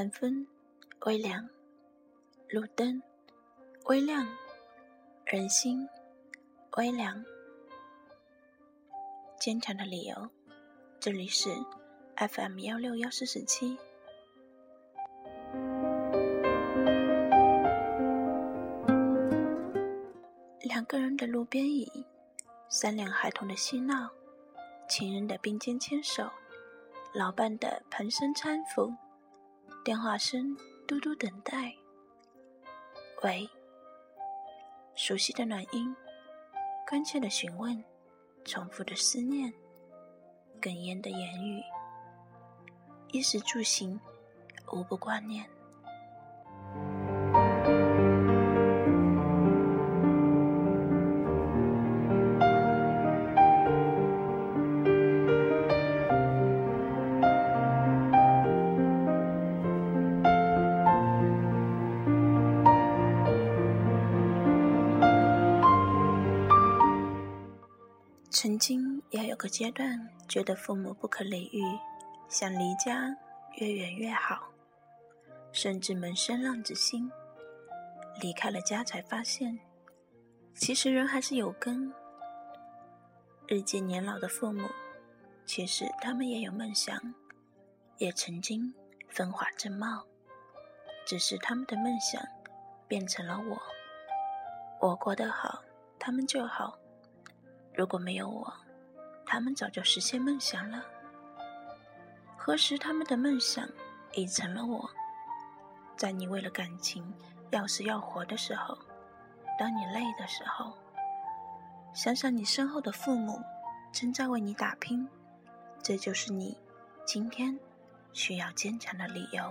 晚风微凉，路灯微亮，人心微凉。坚强的理由，这里是 FM 幺六幺四十七。两个人的路边椅，三辆孩童的嬉闹，情人的并肩牵手，老伴的蹒跚搀扶，电话声嘟嘟等待。喂，熟悉的暖音，关切的询问，重复的思念，哽咽的言语，衣食住行，无不挂念。曾经也有个阶段，觉得父母不可理喻，想离家越远越好，甚至萌生浪子心。离开了家，才发现，其实人还是有根。日渐年老的父母，其实他们也有梦想，也曾经风华正茂，只是他们的梦想变成了我。我过得好，他们就好。如果没有我，他们早就实现梦想了。何时他们的梦想已成了我？在你为了感情要死要活的时候，当你累的时候，想想你身后的父母正在为你打拼，这就是你今天需要坚强的理由。